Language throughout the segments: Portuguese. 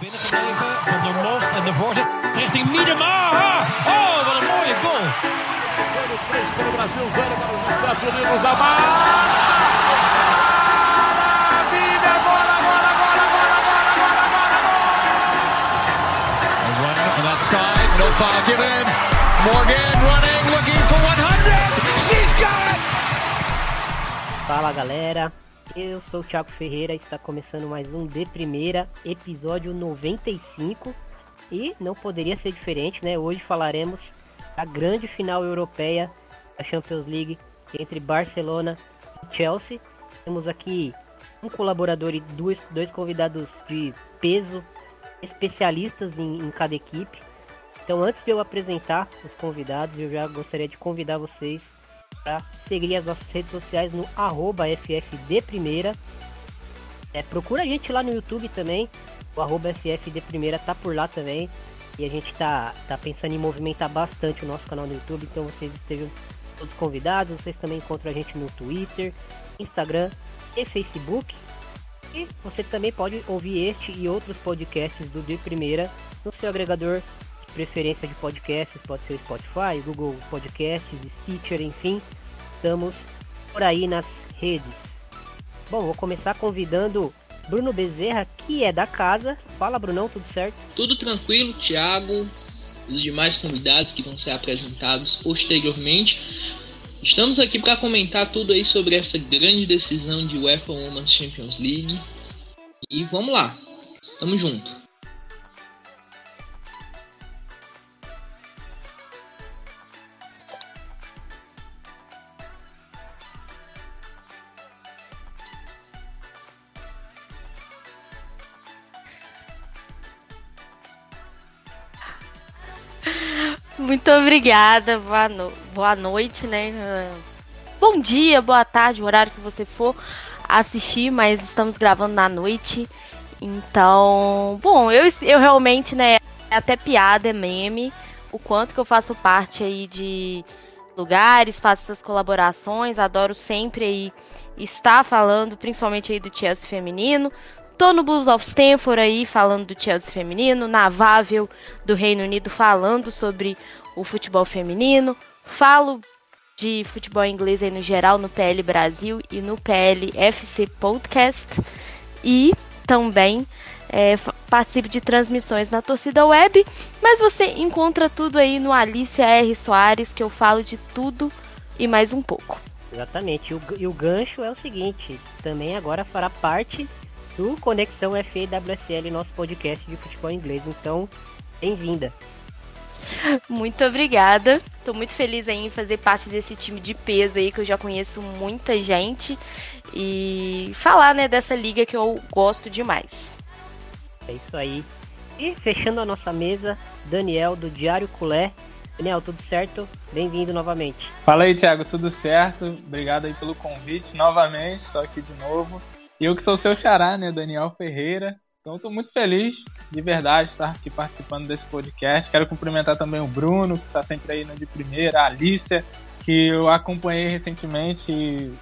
binnengebleven van der Most en de voorzet richting Miedema. Oh, wat een mooie goal. 3 para o Brasil, 0 para os Estados Unidos. A maravilha! Bola, bola, bola, bola, bola, bola, bola, A run on that side, no foul given. Morgan running, looking for 100. She's got it. Fala galera, eu sou o Thiago Ferreira, está começando mais um De Primeira, episódio 95 e não poderia ser diferente, né? Hoje falaremos da grande final europeia da Champions League entre Barcelona e Chelsea. Temos aqui um colaborador e dois, dois convidados de peso, especialistas em, em cada equipe. Então, antes de eu apresentar os convidados, eu já gostaria de convidar vocês para seguir as nossas redes sociais no arroba FFDprimeira. É, procura a gente lá no YouTube também. O arroba FFDprimeira tá por lá também. E a gente tá, tá pensando em movimentar bastante o nosso canal no YouTube. Então vocês estejam todos convidados. Vocês também encontram a gente no Twitter, Instagram e Facebook. E você também pode ouvir este e outros podcasts do De Primeira no seu agregador preferência de podcasts. Pode ser Spotify, Google Podcasts, Stitcher, enfim. Estamos por aí nas redes. Bom, vou começar convidando Bruno Bezerra, que é da casa. Fala, Brunão, tudo certo? Tudo tranquilo, Thiago, os demais convidados que vão ser apresentados posteriormente. Estamos aqui para comentar tudo aí sobre essa grande decisão de UEFA Women's Champions League. E vamos lá, tamo junto. Muito obrigada, boa, no... boa noite, né? Bom dia, boa tarde, o horário que você for assistir, mas estamos gravando na noite. Então, bom, eu, eu realmente, né, é até piada, é meme, o quanto que eu faço parte aí de lugares, faço essas colaborações, adoro sempre aí estar falando, principalmente aí do Chelsea feminino. Tô no Blues of Stanford aí falando do Chelsea feminino, na Vável do Reino Unido falando sobre o futebol feminino. Falo de futebol inglês aí no geral no PL Brasil e no PL FC Podcast. E também é, de transmissões na torcida web. Mas você encontra tudo aí no Alicia R. Soares, que eu falo de tudo e mais um pouco. Exatamente. E o, e o gancho é o seguinte: também agora fará parte do Conexão FAWSL, nosso podcast de futebol inglês. Então, bem-vinda. Muito obrigada. Tô muito feliz aí em fazer parte desse time de peso aí que eu já conheço muita gente e falar, né, dessa liga que eu gosto demais. É isso aí. E fechando a nossa mesa, Daniel do Diário Culé. Daniel, tudo certo? Bem-vindo novamente. Fala aí, Thiago, tudo certo? Obrigado aí pelo convite novamente, estou aqui de novo. E eu que sou seu xará, né, Daniel Ferreira. Então estou muito feliz, de verdade, estar aqui participando desse podcast. Quero cumprimentar também o Bruno, que está sempre aí no de primeira, a Alicia, que eu acompanhei recentemente e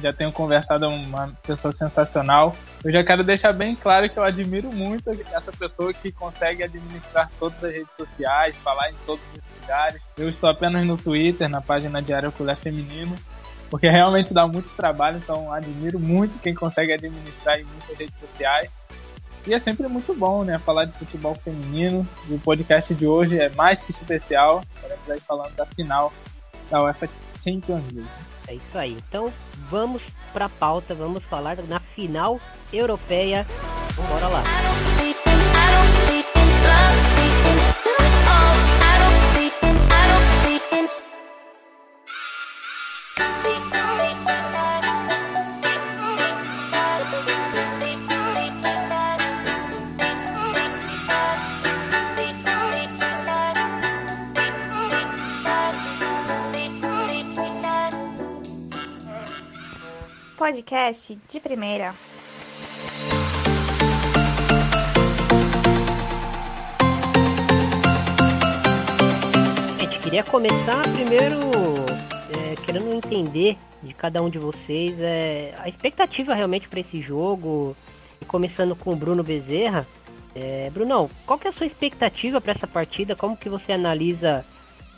já tenho conversado com uma pessoa sensacional. Eu já quero deixar bem claro que eu admiro muito essa pessoa que consegue administrar todas as redes sociais, falar em todos os lugares. Eu estou apenas no Twitter, na página Diário Culé Feminino, porque realmente dá muito trabalho, então admiro muito quem consegue administrar em muitas redes sociais. E é sempre muito bom, né? Falar de futebol feminino. E o podcast de hoje é mais que especial. Estaremos falando da final da UEFA Champions League. É isso aí. Então, vamos pra pauta, vamos falar na final europeia. Bora lá. Podcast de primeira. Gente, queria começar primeiro é, querendo entender de cada um de vocês é, a expectativa realmente para esse jogo. E começando com o Bruno Bezerra, É, Brunão, qual que é a sua expectativa para essa partida? Como que você analisa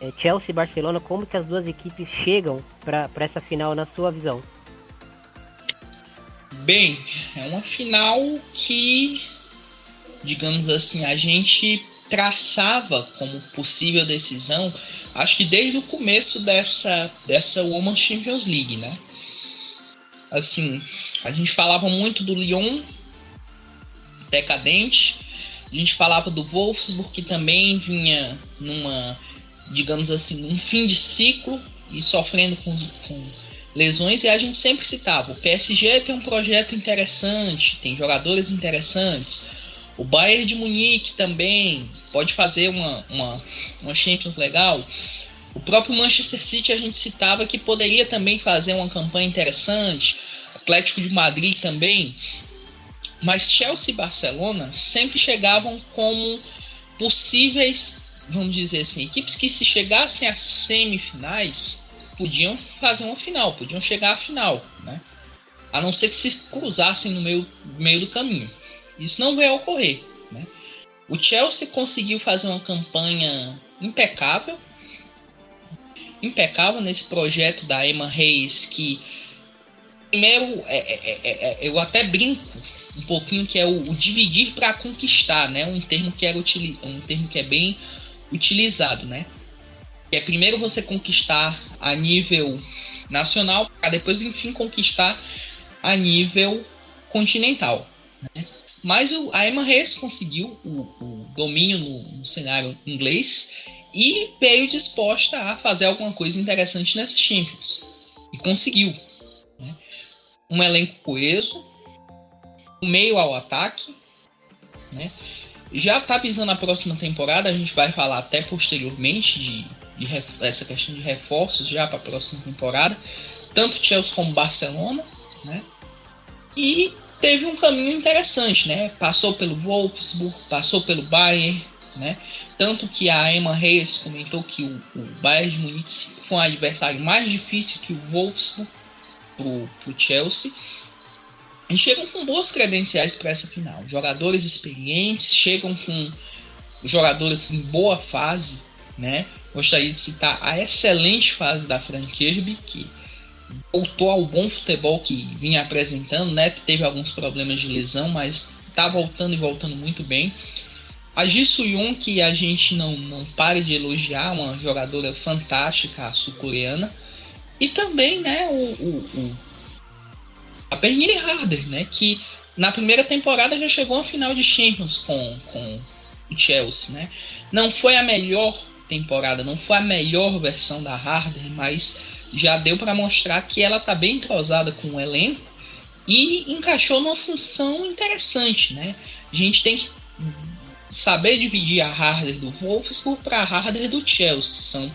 é, Chelsea e Barcelona? Como que as duas equipes chegam para essa final na sua visão? Bem, é uma final que, digamos assim, a gente traçava como possível decisão, acho que desde o começo dessa, dessa Women's Champions League, né? Assim, a gente falava muito do Lyon decadente, a gente falava do Wolfsburg que também vinha numa, digamos assim, num fim de ciclo e sofrendo com, com lesões, e a gente sempre citava: o PSG tem um projeto interessante, tem jogadores interessantes, o Bayern de Munique também pode fazer uma, uma, uma Champions legal. O próprio Manchester City a gente citava que poderia também fazer uma campanha interessante, Atlético de Madrid também, mas Chelsea e Barcelona sempre chegavam como possíveis, vamos dizer assim, equipes que se chegassem às semifinais podiam fazer uma final, podiam chegar à final, né? A não ser que se cruzassem no meio, meio do caminho. Isso não vai ocorrer, né? O Chelsea conseguiu fazer uma campanha impecável, impecável nesse projeto da Emma Reis que primeiro é, é, é, é eu até brinco um pouquinho que é o, o dividir para conquistar, né? Um termo que era um termo que é bem utilizado, né? Que é primeiro você conquistar a nível nacional, para depois enfim conquistar a nível continental. Né? Mas o, a Emma Reis conseguiu o, o domínio no, no, cenário inglês e veio disposta a fazer alguma coisa interessante nessa Champions. E conseguiu. Né? Um elenco coeso, meio ao ataque, né? Já está visando a próxima temporada, a gente vai falar até posteriormente de, de essa questão de reforços já para a próxima temporada, tanto Chelsea como Barcelona, né? E teve um caminho interessante, né? Passou pelo Wolfsburg, passou pelo Bayern, né? Tanto que a Emma Reis comentou que o, o Bayern de Munique foi um adversário mais difícil que o Wolfsburg para o Chelsea e chegam com boas credenciais para essa final. Jogadores experientes, chegam com jogadores em boa fase, né? Gostaria de citar a excelente fase da Frank Kirby, que voltou ao bom futebol que vinha apresentando, né? Teve alguns problemas de lesão, mas está voltando e voltando muito bem. A Jisoo Yoon, que a gente não, não para de elogiar, uma jogadora fantástica, sul-coreana. E também, né, o, o, o a Bernini Harder, né? Que na primeira temporada já chegou à final de Champions com, com o Chelsea, né? Não foi a melhor temporada, não foi a melhor versão da Harder, mas já deu para mostrar que ela tá bem entrosada com o elenco e encaixou numa função interessante, né? A gente tem que saber dividir a Harder do Wolfsburg para a Harder do Chelsea. São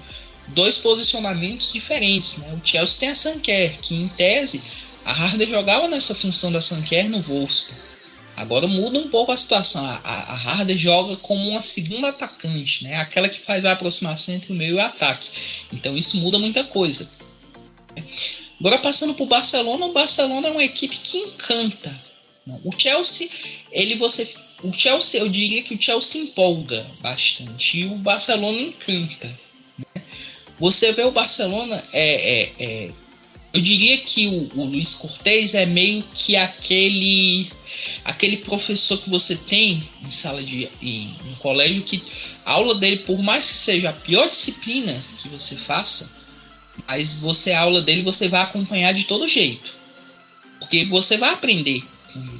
dois posicionamentos diferentes, né? O Chelsea tem a Sanker, que em tese a Harder jogava nessa função da Sanker no Wolfsburg. Agora muda um pouco a situação. A, a, a Harder joga como uma segunda atacante, né? Aquela que faz a aproximação entre o meio e o ataque. Então isso muda muita coisa. Agora passando para o Barcelona, o Barcelona é uma equipe que encanta. O Chelsea, ele você, o Chelsea, eu diria que o Chelsea empolga bastante e o Barcelona encanta. Né? Você vê o Barcelona é, é, é eu diria que o, o Luiz Cortez é meio que aquele aquele professor que você tem em sala de em, em colégio que a aula dele, por mais que seja a pior disciplina que você faça, mas você a aula dele você vai acompanhar de todo jeito. Porque você vai aprender.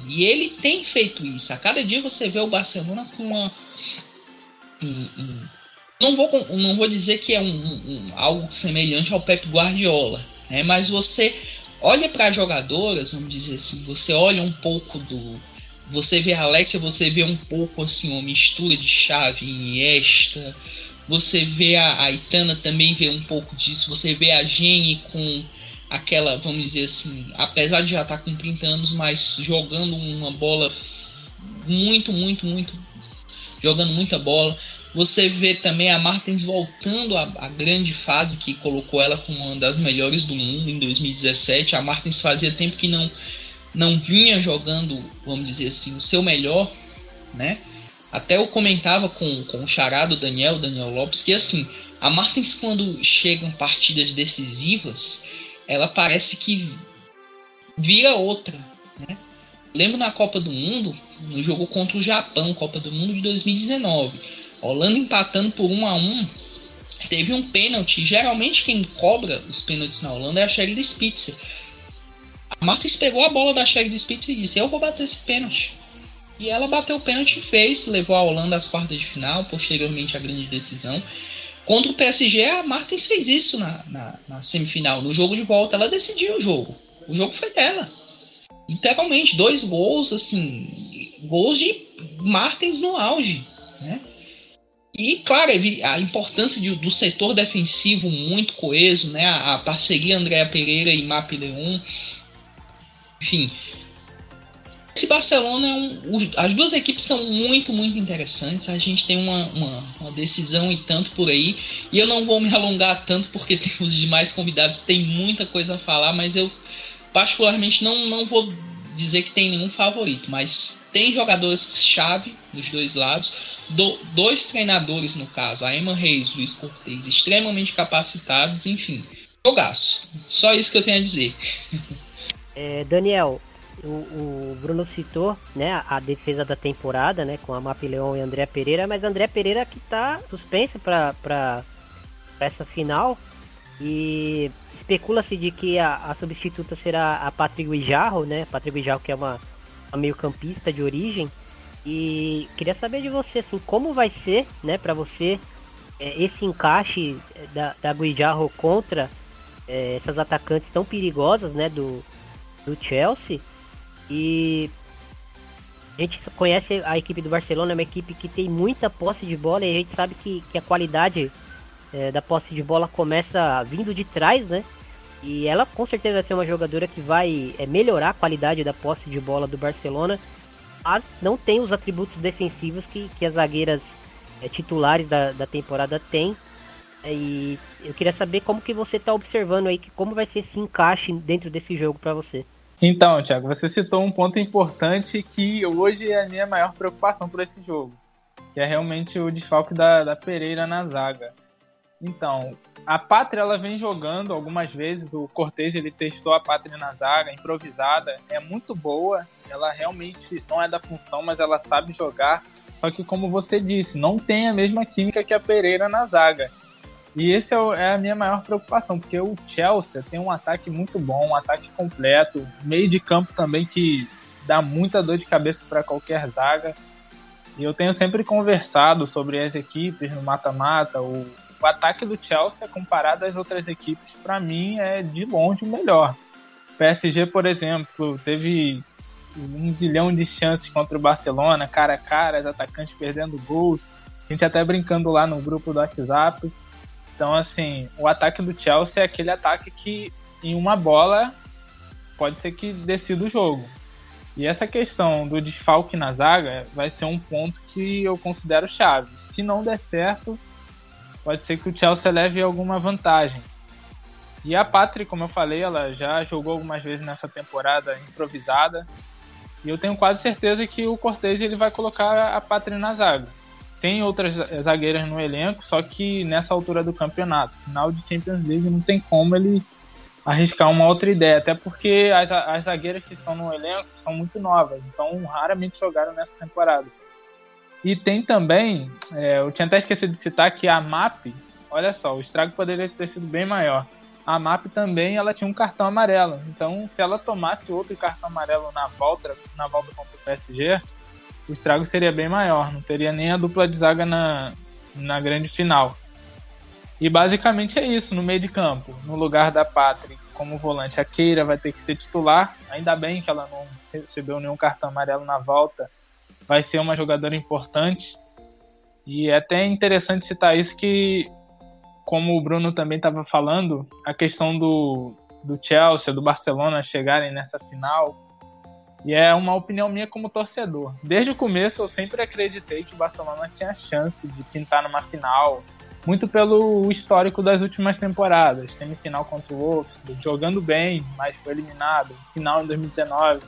E ele tem feito isso. A cada dia você vê o Barcelona com uma um, um, não vou não vou dizer que é um, um algo semelhante ao Pep Guardiola, né? Mas você olha para jogadoras, vamos dizer assim, você olha um pouco do. Você vê a Alexia, você vê um pouco assim, uma mistura de chave em esta. Você vê a, a Itana também vê um pouco disso. Você vê a Jenny com aquela, vamos dizer assim, apesar de já estar tá com 30 anos, mas jogando uma bola muito, muito, muito. Jogando muita bola. Você vê também a Martins voltando à, à, grande fase que colocou ela como uma das melhores do mundo em 2017. A Martins fazia tempo que não, não vinha jogando, vamos dizer assim, o seu melhor, né? Até eu comentava com, com o charado Daniel, Daniel Lopes, que assim, a Martins quando chegam partidas decisivas, ela parece que vira outra, né? Lembro na Copa do Mundo, no jogo contra o Japão, Copa do Mundo de 2019, Holanda empatando por 1 a 1 teve um pênalti. Geralmente quem cobra os pênaltis na Holanda é a Sheridan Spitzer. A Martins pegou a bola da Sheridan Spitzer e disse: Eu vou bater esse pênalti. E ela bateu o pênalti e fez, levou a Holanda às quartas de final, posteriormente a grande decisão. Contra o PSG, a Martins fez isso na, na, na, semifinal. No jogo de volta, ela decidiu o jogo. O jogo foi dela. Literalmente, dois gols, assim, gols de Martins no auge. Né? E, claro, a importância de, do setor defensivo muito coeso, né? A, a parceria Andréa Pereira e Map Leon. Enfim, esse Barcelona é um, as duas equipes são muito, muito interessantes. A gente tem uma, uma, uma, decisão e tanto por aí. E eu não vou me alongar tanto porque tem, os demais convidados têm muita coisa a falar, mas eu particularmente não, não vou dizer que tem nenhum favorito, mas tem jogadores-chave nos dois lados, do, dois treinadores no caso, a Emma Reis, Luiz Cortez, extremamente capacitados, enfim, jogaço. Só isso que eu tenho a dizer. É, Daniel, o, o, Bruno citou, né, a defesa da temporada, né, com a Mapileon e André Pereira, mas André Pereira que tá suspenso para essa final e especula-se de que a, a, substituta será a Patrick Guijarro, né, Patrick Guijarro que é uma, uma meio-campista de origem. E queria saber de você, assim, como vai ser, né, para você é, esse encaixe da, da Guijarro contra é, essas atacantes tão perigosas, né, do, do Chelsea. E a gente conhece a equipe do Barcelona, é uma equipe que tem muita posse de bola e a gente sabe que, que a qualidade é, da posse de bola começa vindo de trás, né? E ela com certeza vai ser uma jogadora que vai é, melhorar a qualidade da posse de bola do Barcelona, mas não tem os atributos defensivos que, que as zagueiras é, titulares da, da temporada têm. É, e eu queria saber como que você está observando aí, que como vai ser esse encaixe dentro desse jogo para você. Então, Thiago, você citou um ponto importante que hoje é a minha maior preocupação por esse jogo, que é realmente o desfalque da, da Pereira na zaga. Então, a Pátria ela vem jogando algumas vezes, o Cortez ele testou a Pátria na zaga, improvisada, é muito boa, ela realmente não é da função, mas ela sabe jogar, só que como você disse, não tem a mesma química que a Pereira na zaga. E esse é, é, a minha maior preocupação, porque o Chelsea tem um ataque muito bom, um ataque completo, meio de campo também que dá muita dor de cabeça para qualquer zaga. E eu tenho sempre conversado sobre as equipes no mata-mata. O, o, ataque do Chelsea, comparado às outras equipes, para mim é de longe o melhor. O PSG, por exemplo, teve um zilhão de chances contra o Barcelona, cara a cara, os atacantes perdendo gols. A gente até brincando lá no grupo do WhatsApp. Então, assim, o ataque do Chelsea é aquele ataque que em uma bola pode ser que decida o jogo. E essa questão do desfalque na zaga vai ser um ponto que eu considero chave. Se não der certo, pode ser que o Chelsea leve alguma vantagem. E a Patrick, como eu falei, ela já jogou algumas vezes nessa temporada improvisada. E eu tenho quase certeza que o Cortez ele vai colocar a Patrick na zaga tem outras zagueiras no elenco, só que nessa altura do campeonato, final de Champions League, não tem como ele arriscar uma outra ideia, até porque as, as zagueiras que estão no elenco são muito novas, então raramente jogaram nessa temporada. E tem também, é, eu tinha até esquecido de citar que a MAP, olha só, o estrago poderia ter sido bem maior. A MAP também ela tinha um cartão amarelo, então se ela tomasse outro cartão amarelo na volta, na volta contra o PSG, o estrago seria bem maior, não teria nem a dupla de zaga na, na grande final. E basicamente é isso no meio de campo. No lugar da Patrick como volante, a Keira vai ter que ser titular. Ainda bem que ela não recebeu nenhum cartão amarelo na volta. Vai ser uma jogadora importante. E é até interessante citar isso que, como o Bruno também estava falando, a questão do, do Chelsea, do Barcelona chegarem nessa final e é uma opinião minha como torcedor. Desde o começo eu sempre acreditei que o Barcelona tinha chance de pintar numa final, muito pelo histórico das últimas temporadas. Semifinal contra o Wolfsburg, jogando bem, mas foi eliminado. Final em 2019.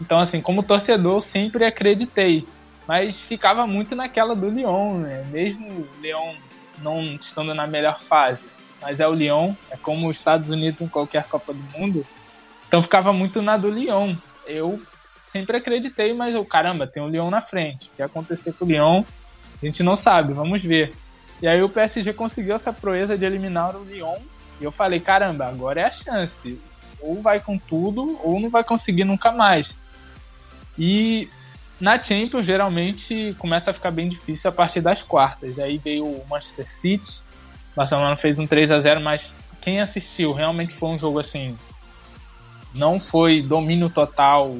Então, assim, como torcedor, eu sempre acreditei. mas ficava muito naquela do Lyon, né? Mesmo o Lyon não estando na melhor fase, mas é o Lyon, é como os Estados Unidos em qualquer Copa do Mundo, então ficava muito na do Lyon. Eu sempre acreditei, mas o caramba, tem o Lyon na frente. O que acontecer com o Lyon, a gente não sabe, vamos ver. E aí o PSG conseguiu essa proeza de eliminar o Lyon. E eu falei, caramba, agora é a chance. Ou vai com tudo, ou não vai conseguir nunca mais. E na Champions, geralmente, começa a ficar bem difícil a partir das quartas. Aí veio o Manchester City, o Barcelona fez um 3 a 0 mas quem assistiu realmente foi um jogo assim. Não foi domínio total,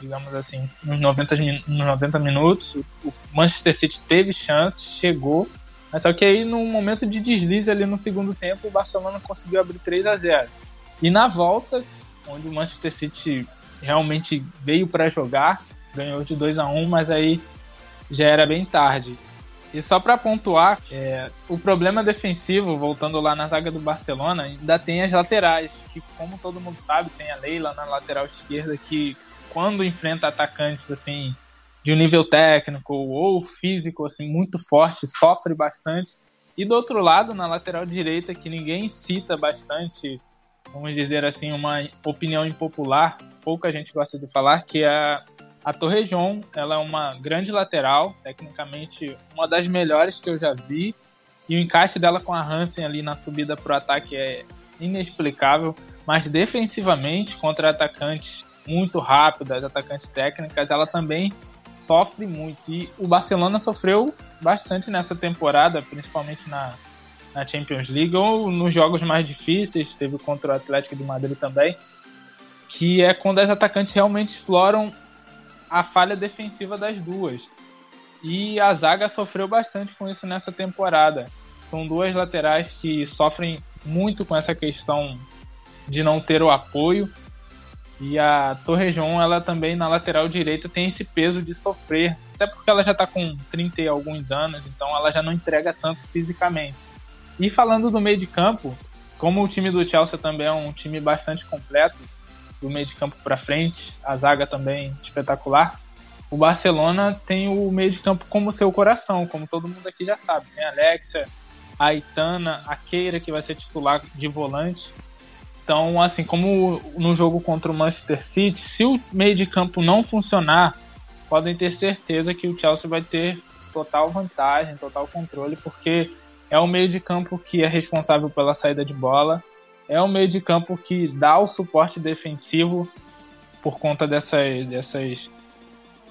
digamos assim, nos 90, nos 90 minutos. O Manchester City teve chance, chegou, mas só que aí no momento de deslize ali no segundo tempo, o Barcelona conseguiu abrir 3 a 0 E na volta, onde o Manchester City realmente veio para jogar, ganhou de 2 a 1 mas aí já era bem tarde. E só para pontuar, é, o problema defensivo, voltando lá na zaga do Barcelona, ainda tem as laterais, que como todo mundo sabe, tem a Leila na lateral esquerda que quando enfrenta atacantes assim de um nível técnico ou físico assim muito forte, sofre bastante. E do outro lado, na lateral direita, que ninguém cita bastante, vamos dizer assim, uma opinião impopular, pouca gente gosta de falar, que é a Torrejon. Ela é uma grande lateral, tecnicamente uma das melhores que eu já vi. E o encaixe dela com a Hansen ali na subida para o ataque é inexplicável. Mas defensivamente, contra atacantes muito rápidas, atacantes técnicas, ela também sofre muito. E o Barcelona sofreu bastante nessa temporada, principalmente na, na Champions League ou nos jogos mais difíceis, teve contra o Atlético de Madrid também, que é quando as atacantes realmente exploram a falha defensiva das duas. E a zaga sofreu bastante com isso nessa temporada. São duas laterais que sofrem muito com essa questão de não ter o apoio. E a Torrejon, ela também na lateral direita tem esse peso de sofrer, até porque ela já está com 30 e alguns anos, então ela já não entrega tanto fisicamente. E falando do meio de campo, como o time do Chelsea também é um time bastante completo, do meio de campo para frente, a zaga também espetacular. O Barcelona tem o meio de campo como seu coração, como todo mundo aqui já sabe. Tem a Alexia, a Aitana, a Keira, que vai ser titular de volante. Então, assim, como no jogo contra o Manchester City, se o meio de campo não funcionar, podem ter certeza que o Chelsea vai ter total vantagem, total controle, porque é o meio de campo que é responsável pela saída de bola, é o meio de campo que dá o suporte defensivo por conta dessas, dessas,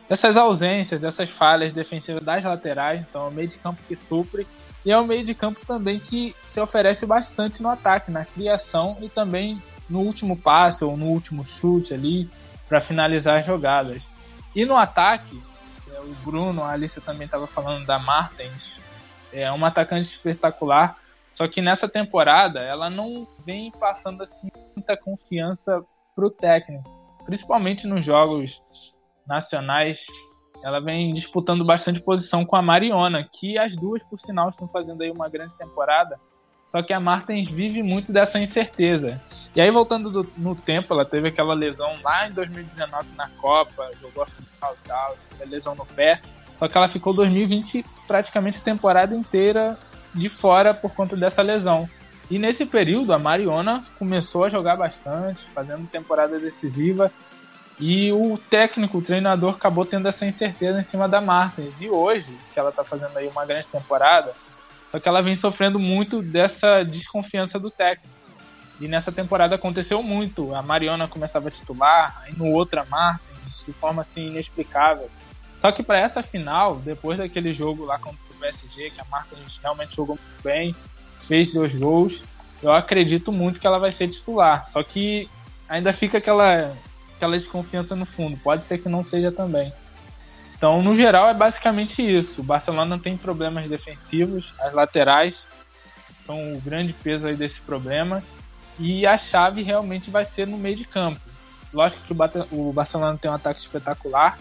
dessas ausências, dessas falhas defensivas das laterais. Então, é o meio de campo que supre e é um meio de campo também que se oferece bastante no ataque, na criação e também no último passe ou no último chute ali para finalizar as jogadas. E no ataque, é, o Bruno, a Alice também estava falando da Martens, é uma atacante espetacular. Só que nessa temporada ela não vem passando assim muita confiança pro técnico, principalmente nos jogos nacionais ela vem disputando bastante posição com a Mariona, que as duas, por sinal, estão fazendo aí uma grande temporada. Só que a Martins vive muito dessa incerteza. E aí, voltando do, no tempo, ela teve aquela lesão lá em 2019 na Copa, jogou a final e lesão no pé. Só que ela ficou 2020 praticamente a temporada inteira de fora por conta dessa lesão. E nesse período, a Mariona começou a jogar bastante, fazendo temporada decisiva. E o técnico, o treinador, acabou tendo essa incerteza em cima da Martins. E hoje, que ela está fazendo aí uma grande temporada, só que ela vem sofrendo muito dessa desconfiança do técnico. E nessa temporada aconteceu muito. A Mariana começava a titular, aí no outro a Martins, de forma assim inexplicável. Só que para essa final, depois daquele jogo lá contra PSG, que a Martins realmente jogou muito bem, fez dois gols, eu acredito muito que ela vai ser titular. Só que ainda fica aquela aquela desconfiança no fundo. Pode ser que não seja também. Então, no geral, é basicamente isso. O Barcelona tem problemas defensivos, as laterais são o grande peso aí desse problema. E a chave realmente vai ser no meio de campo. Lógico que o Barcelona tem um ataque espetacular,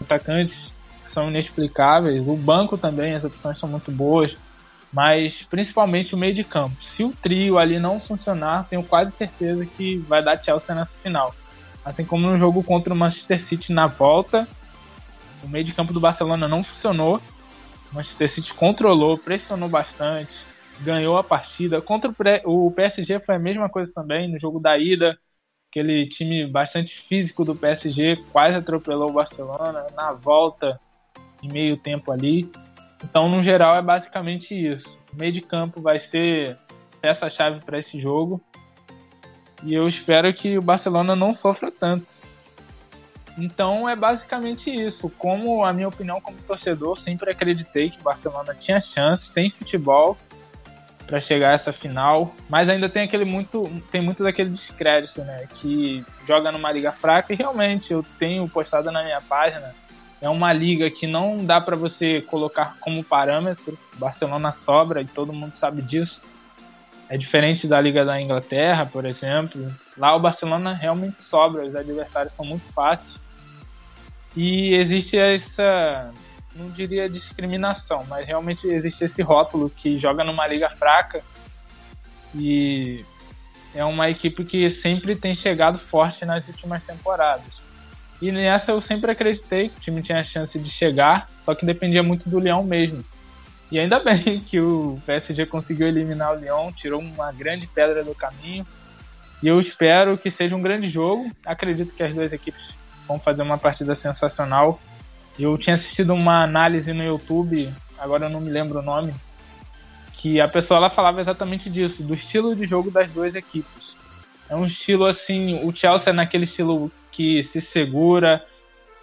atacantes são inexplicáveis, o banco também, as opções são muito boas, mas principalmente o meio de campo. Se o trio ali não funcionar, tenho quase certeza que vai dar Chelsea nessa final. Assim como no jogo contra o Manchester City na volta, O meio de campo do Barcelona não funcionou. O Manchester City controlou, pressionou bastante, ganhou a partida. Contra o PSG foi a mesma coisa também, no jogo da ida. Aquele time bastante físico do PSG quase atropelou o Barcelona. Na volta, em meio tempo ali. Então, no geral, é basicamente isso. O meio de campo vai ser peça-chave para esse jogo. E eu espero que o Barcelona não sofra tanto. Então é basicamente isso. Como a minha opinião como torcedor, sempre acreditei que o Barcelona tinha chance, tem futebol para chegar a essa final, mas ainda tem aquele muito, tem muito daquele descrédito, né? Que joga numa liga fraca e realmente eu tenho postado na minha página. É uma liga que não dá para você colocar como parâmetro. Barcelona sobra e todo mundo sabe disso. É diferente da Liga da Inglaterra, por exemplo. Lá o Barcelona realmente sobra, os adversários são muito fáceis. E existe essa, não diria discriminação, mas realmente existe esse rótulo que joga numa liga fraca e é uma equipe que sempre tem chegado forte nas últimas temporadas. E nessa eu sempre acreditei que o time tinha a chance de chegar, só que dependia muito do Leão mesmo. E ainda bem que o PSG conseguiu eliminar o Lyon, tirou uma grande pedra do caminho. E eu espero que seja um grande jogo. Acredito que as duas equipes vão fazer uma partida sensacional. Eu tinha assistido uma análise no YouTube, agora eu não me lembro o nome, que a pessoa ela falava exatamente disso, do estilo de jogo das duas equipes. É um estilo assim, o Chelsea é naquele estilo que se segura,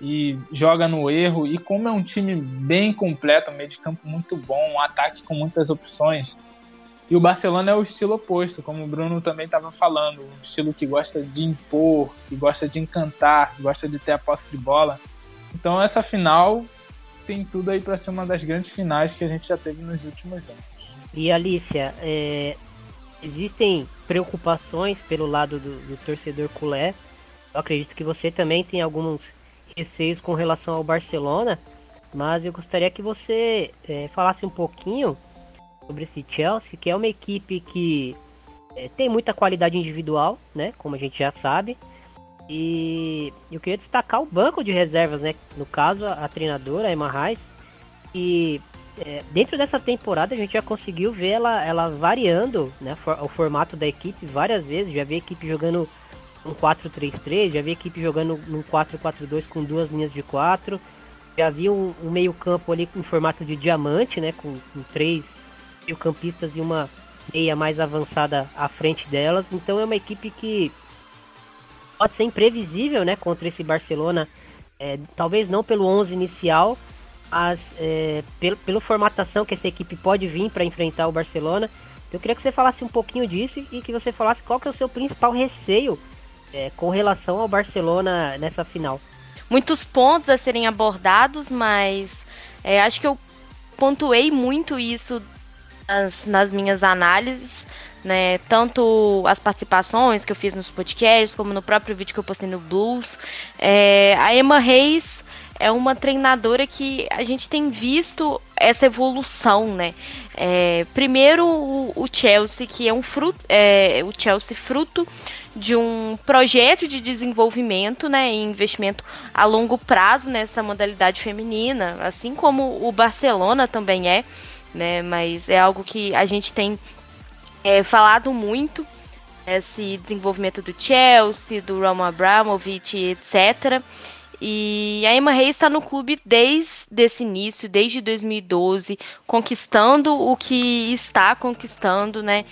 e joga no erro. E como é um time bem completo, um meio de campo muito bom, um ataque com muitas opções. E o Barcelona é o estilo oposto, como o Bruno também estava falando, um estilo que gosta de impor, que gosta de encantar, que gosta de ter a posse de bola. Então essa final tem tudo aí para ser uma das grandes finais que a gente já teve nos últimos anos. E Alicia, é, existem preocupações pelo lado do, do torcedor culé. Eu acredito que você também tem alguns receios com relação ao Barcelona, mas eu gostaria que você é, falasse um pouquinho sobre esse Chelsea, que é uma equipe que é, tem muita qualidade individual, né? Como a gente já sabe. E eu queria destacar o banco de reservas, né? No caso, a, a treinadora, a Emma Reis. E é, dentro dessa temporada a gente já conseguiu ver ela, ela variando né, o formato da equipe várias vezes. Já vi a equipe jogando um 4-3-3, já vi equipe jogando num 4-4-2 com duas linhas de 4. Já vi um, um meio-campo ali em formato de diamante, né? Com, com três meio-campistas e uma meia mais avançada à frente delas. Então é uma equipe que pode ser imprevisível, né? Contra esse Barcelona. É, talvez não pelo 11 inicial, mas é, pelo, pela formatação que essa equipe pode vir para enfrentar o Barcelona. Eu queria que você falasse um pouquinho disso e que você falasse qual que é o seu principal receio é, com relação ao Barcelona nessa final. Muitos pontos a serem abordados, mas é, acho que eu pontuei muito isso nas, nas minhas análises. Né, tanto as participações que eu fiz nos podcasts, como no próprio vídeo que eu postei no Blues. É, a Emma Reis é uma treinadora que a gente tem visto essa evolução, né? É, primeiro o, o, Chelsea, que é um fruto, é, o Chelsea fruto de um projeto de desenvolvimento né, e investimento a longo prazo nessa modalidade feminina, assim como o Barcelona também é, né, mas é algo que a gente tem é, falado muito, esse desenvolvimento do Chelsea, do Roman Abramovich, etc., e a Emma Reis está no clube desde esse início, desde 2012, conquistando o que está conquistando, né?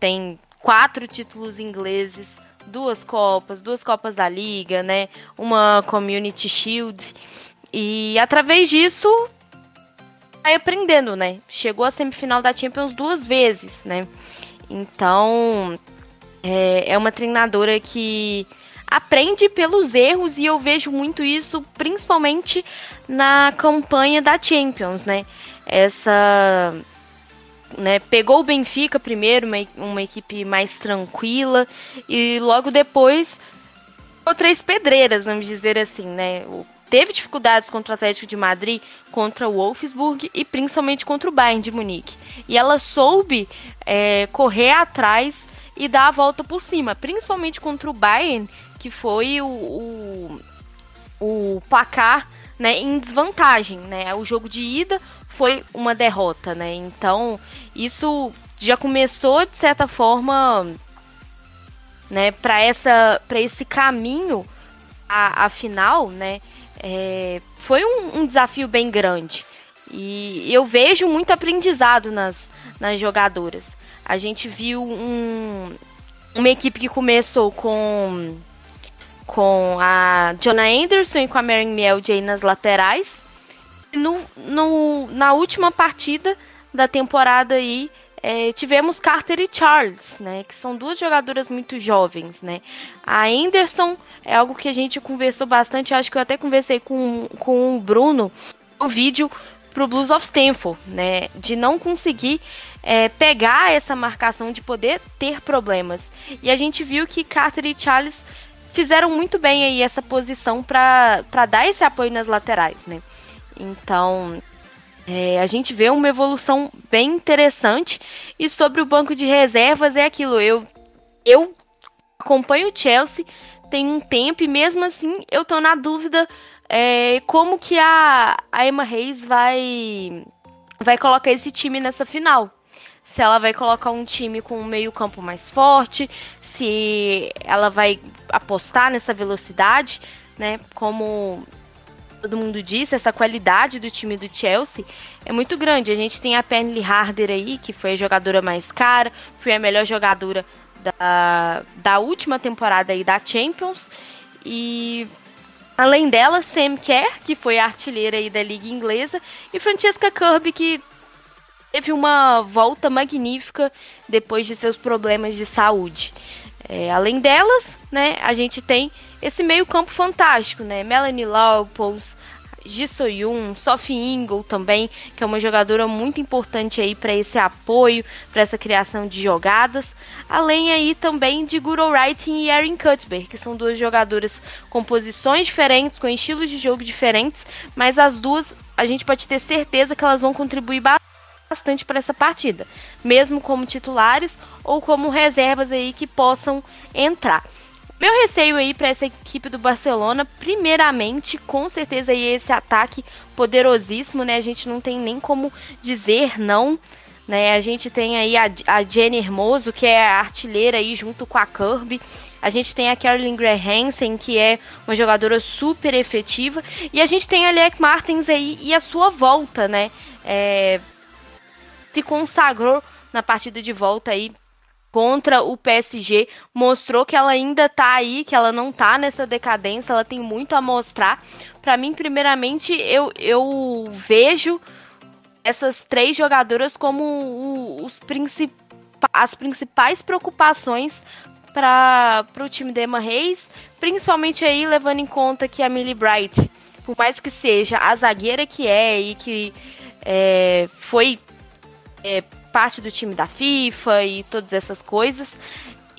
Tem quatro títulos ingleses, duas copas, duas copas da liga, né? Uma Community Shield. E através disso vai aprendendo, né? Chegou à semifinal da Champions duas vezes, né? Então é, é uma treinadora que aprende pelos erros e eu vejo muito isso principalmente na campanha da Champions, né? Essa né, pegou o Benfica primeiro, uma, uma equipe mais tranquila, e logo depois três pedreiras, vamos dizer assim, né? Teve dificuldades contra o Atlético de Madrid, contra o Wolfsburg e principalmente contra o Bayern de Munique. E ela soube é, correr atrás e dar a volta por cima, principalmente contra o Bayern, que foi o, o, o placar né, em desvantagem, né? O jogo de ida foi uma derrota, né? Então, isso já começou de certa forma, né, para essa para esse caminho a, a final, né? É, foi um, um desafio bem grande. E eu vejo muito aprendizado nas, nas jogadoras. A gente viu um, uma equipe que começou com com a Jonah Anderson e com a Mary Mieldy aí nas laterais. No, no, na última partida da temporada aí, é, tivemos Carter e Charles, né, que são duas jogadoras muito jovens, né. A Anderson é algo que a gente conversou bastante, acho que eu até conversei com, com o Bruno no vídeo pro Blues of Stanford, né, de não conseguir é, pegar essa marcação, de poder ter problemas. E a gente viu que Carter e Charles fizeram muito bem aí essa posição para dar esse apoio nas laterais, né. Então, é, a gente vê uma evolução bem interessante. E sobre o banco de reservas é aquilo. Eu, eu acompanho o Chelsea tem um tempo e mesmo assim eu tô na dúvida é, como que a, a Emma Reis vai vai colocar esse time nessa final. Se ela vai colocar um time com um meio campo mais forte, se ela vai apostar nessa velocidade, né? Como todo mundo disse, essa qualidade do time do Chelsea é muito grande. A gente tem a Penny Harder aí, que foi a jogadora mais cara, foi a melhor jogadora da, da última temporada aí da Champions. E além dela, Sam Kerr, que foi a artilheira aí da Liga Inglesa, e Francesca Kirby, que teve uma volta magnífica depois de seus problemas de saúde. É, além delas, né, a gente tem esse meio campo fantástico, né? Melanie Leopold, Ji Soyun, Sophie Ingle também, que é uma jogadora muito importante aí para esse apoio, para essa criação de jogadas. Além aí também de Guru Wright e Erin Cuthbert, que são duas jogadoras com posições diferentes, com estilos de jogo diferentes, mas as duas a gente pode ter certeza que elas vão contribuir bastante para essa partida, mesmo como titulares ou como reservas aí que possam entrar. Meu receio aí para essa equipe do Barcelona, primeiramente, com certeza aí esse ataque poderosíssimo, né? A gente não tem nem como dizer não, né? A gente tem aí a, a Jenny Hermoso, que é a artilheira aí junto com a Kirby. A gente tem a Carolyn Hansen, que é uma jogadora super efetiva. E a gente tem a Alec Martins aí e a sua volta, né? É, se consagrou na partida de volta aí contra o PSG, mostrou que ela ainda tá aí, que ela não tá nessa decadência, ela tem muito a mostrar. Para mim, primeiramente, eu, eu vejo essas três jogadoras como os princip as principais preocupações para o time da Emma Reis, principalmente aí levando em conta que a Millie Bright, por mais que seja a zagueira que é e que é, foi é, parte do time da FIFA e todas essas coisas.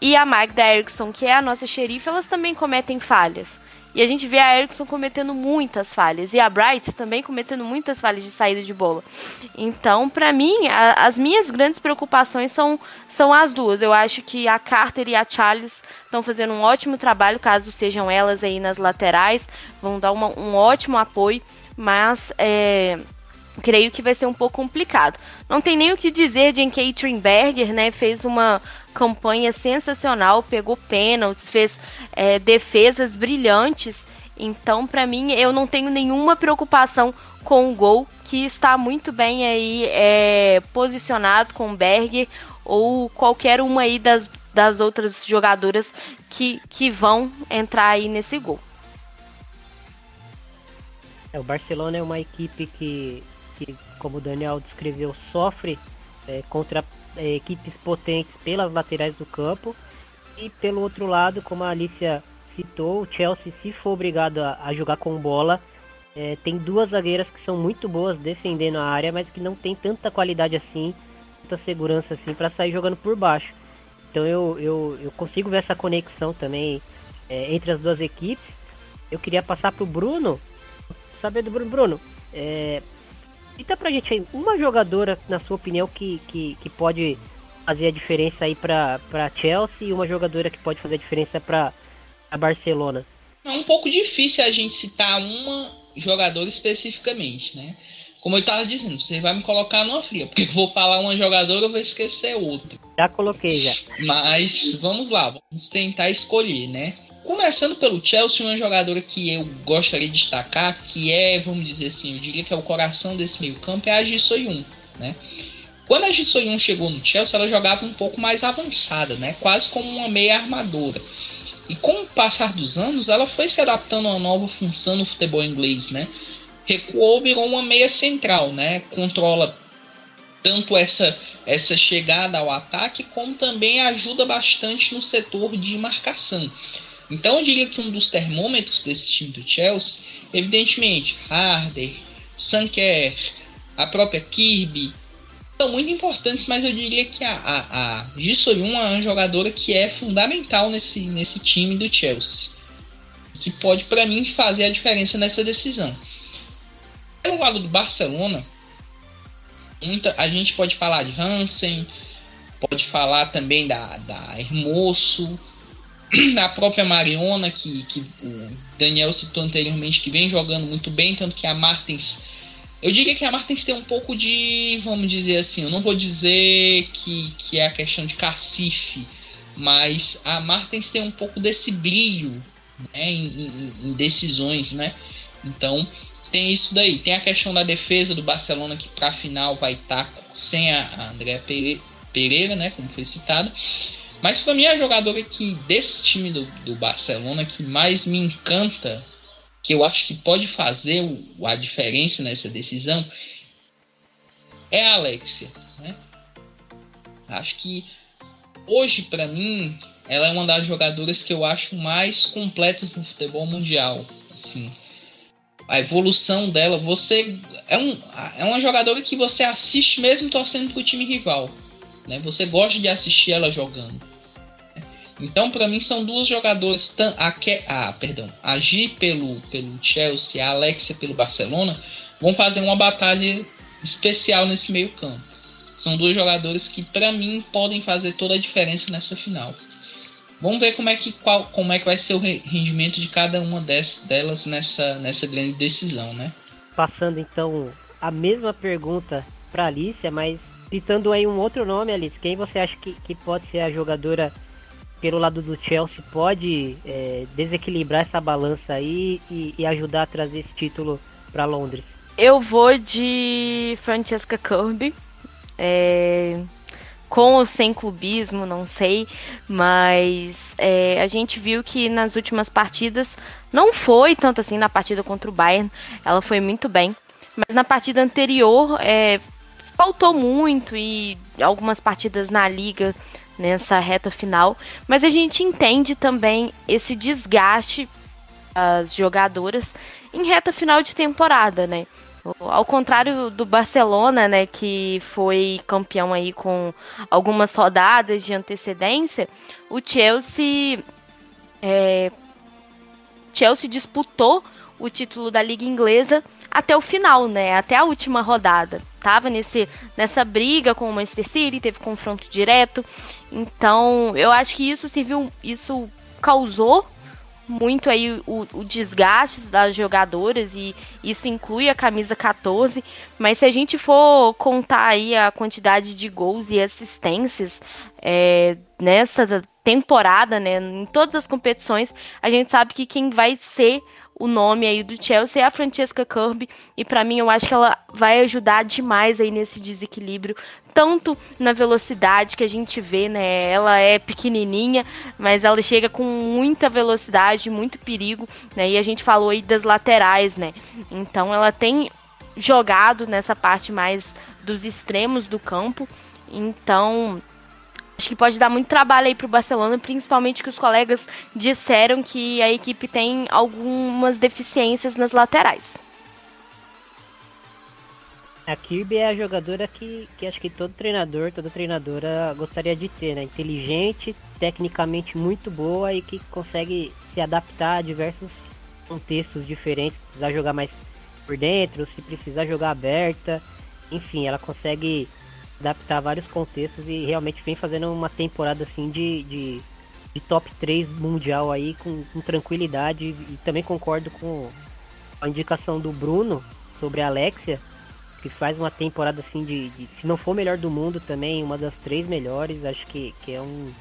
E a Magda Erickson, que é a nossa xerife, elas também cometem falhas. E a gente vê a Erickson cometendo muitas falhas. E a Bright também cometendo muitas falhas de saída de bola. Então, para mim, a, as minhas grandes preocupações são, são as duas. Eu acho que a Carter e a Charles estão fazendo um ótimo trabalho, caso sejam elas aí nas laterais. Vão dar uma, um ótimo apoio. Mas é, creio que vai ser um pouco complicado. Não tem nem o que dizer de Catherine Berger, né? Fez uma campanha sensacional, pegou pênaltis, fez é, defesas brilhantes. Então, para mim, eu não tenho nenhuma preocupação com o gol, que está muito bem aí é, posicionado com o Berger ou qualquer uma aí das, das outras jogadoras que, que vão entrar aí nesse gol. É, o Barcelona é uma equipe que que, como o Daniel descreveu, sofre é, contra é, equipes potentes pelas laterais do campo. E pelo outro lado, como a Alicia citou, o Chelsea, se for obrigado a, a jogar com bola, é, tem duas zagueiras que são muito boas defendendo a área, mas que não tem tanta qualidade assim, tanta segurança assim para sair jogando por baixo. Então eu, eu, eu consigo ver essa conexão também é, entre as duas equipes. Eu queria passar pro Bruno, saber do Bruno. Bruno, é, Cita pra gente aí uma jogadora, na sua opinião, que, que, que pode fazer a diferença aí pra, pra Chelsea e uma jogadora que pode fazer a diferença pra, a Barcelona. É um pouco difícil a gente citar uma jogador especificamente, né? Como eu estava dizendo, você vai me colocar numa fria, porque eu vou falar uma jogadora, eu vou esquecer outra. Já coloquei já. Mas vamos lá, vamos tentar escolher, né? Começando pelo Chelsea, uma jogadora que eu gostaria de destacar, que é, vamos dizer assim, eu diria que é o coração desse meio campo, é a Ji Soyun, né? Quando a Ji Soyun chegou no Chelsea, ela jogava um pouco mais avançada, né? Quase como uma meia armadora. E com o passar dos anos, ela foi se adaptando a uma nova função no futebol inglês, né? recuou, virou uma meia central, né? Controla tanto essa, essa chegada ao ataque, como também ajuda bastante no setor de marcação. Então eu diria que um dos termômetros desse time do Chelsea, evidentemente, Harder, Sanker, a própria Kirby, são muito importantes, mas eu diria que a, a, a é uma jogadora que é fundamental nesse, nesse time do Chelsea. Que pode, para mim, fazer a diferença nessa decisão. Pelo lado do Barcelona, muita, a gente pode falar de Hansen, pode falar também da, da Hermoso, da própria Mariona, que, que o Daniel citou anteriormente, que vem jogando muito bem, tanto que a Martins. Eu diria que a Martins tem um pouco de, vamos dizer assim, eu não vou dizer que, que é a questão de cacife, mas a Martins tem um pouco desse brilho né, em, em, em decisões, né? Então, tem isso daí. Tem a questão da defesa do Barcelona, que para a final vai estar tá sem a André Pereira, né, como foi citado. Mas para mim a jogadora que desse time do, do Barcelona que mais me encanta, que eu acho que pode fazer o, a diferença nessa decisão, é a Alexia. Né? Acho que hoje para mim ela é uma das jogadoras que eu acho mais completas no futebol mundial. Assim, a evolução dela, você é, um, é uma jogadora que você assiste mesmo torcendo pro time rival, né? Você gosta de assistir ela jogando. Então, para mim são duas jogadoras, a, a perdão, a Gi pelo pelo Chelsea, a Alexia pelo Barcelona, vão fazer uma batalha especial nesse meio-campo. São duas jogadoras que para mim podem fazer toda a diferença nessa final. Vamos ver como é que, qual, como é que vai ser o rendimento de cada uma delas nessa, nessa grande decisão, né? Passando então a mesma pergunta para Alicia, mas citando aí um outro nome, Alice, quem você acha que, que pode ser a jogadora pelo lado do Chelsea pode é, desequilibrar essa balança aí e, e, ajudar a trazer esse título para Londres? Eu vou de Francesca Kirby. É, com ou sem clubismo, não sei, mas é, a gente viu que nas últimas partidas não foi tanto assim na partida contra o Bayern, ela foi muito bem, mas na partida anterior é, faltou muito e algumas partidas na liga nessa reta final, mas a gente entende também esse desgaste das jogadoras em reta final de temporada, né? Ao contrário do Barcelona, né, que foi campeão aí com algumas rodadas de antecedência, o Chelsea é, Chelsea disputou o título da Liga Inglesa até o final, né? Até a última rodada. Tava nesse, nessa briga com o Manchester City, teve confronto direto. Então, eu acho que isso serviu, isso causou muito aí o, o, desgaste das jogadoras e isso inclui a camisa 14, mas se a gente for contar aí a quantidade de gols e assistências é, nessa temporada, né, em todas as competições, a gente sabe que quem vai ser o nome aí do Chelsea é a Francesca Kirby e para mim eu acho que ela vai ajudar demais aí nesse desequilíbrio, tanto na velocidade que a gente vê, né? Ela é pequenininha, mas ela chega com muita velocidade, muito perigo, né? E a gente falou aí das laterais, né? Então ela tem jogado nessa parte mais dos extremos do campo. Então, Acho que pode dar muito trabalho aí pro Barcelona, principalmente que os colegas disseram que a equipe tem algumas deficiências nas laterais. A Kirby é a jogadora que, que acho que todo treinador, toda treinadora gostaria de ter, né? Inteligente, tecnicamente muito boa e que consegue se adaptar a diversos contextos diferentes. Precisar jogar mais por dentro, se precisar jogar aberta, enfim, ela consegue adaptar vários contextos e realmente vem fazendo uma temporada assim de, de, de top 3 mundial aí com, com tranquilidade e também concordo com, a indicação do Bruno sobre a Alexia, que faz uma temporada assim de, de, se não for melhor do mundo também, uma das três melhores, acho que, que é um,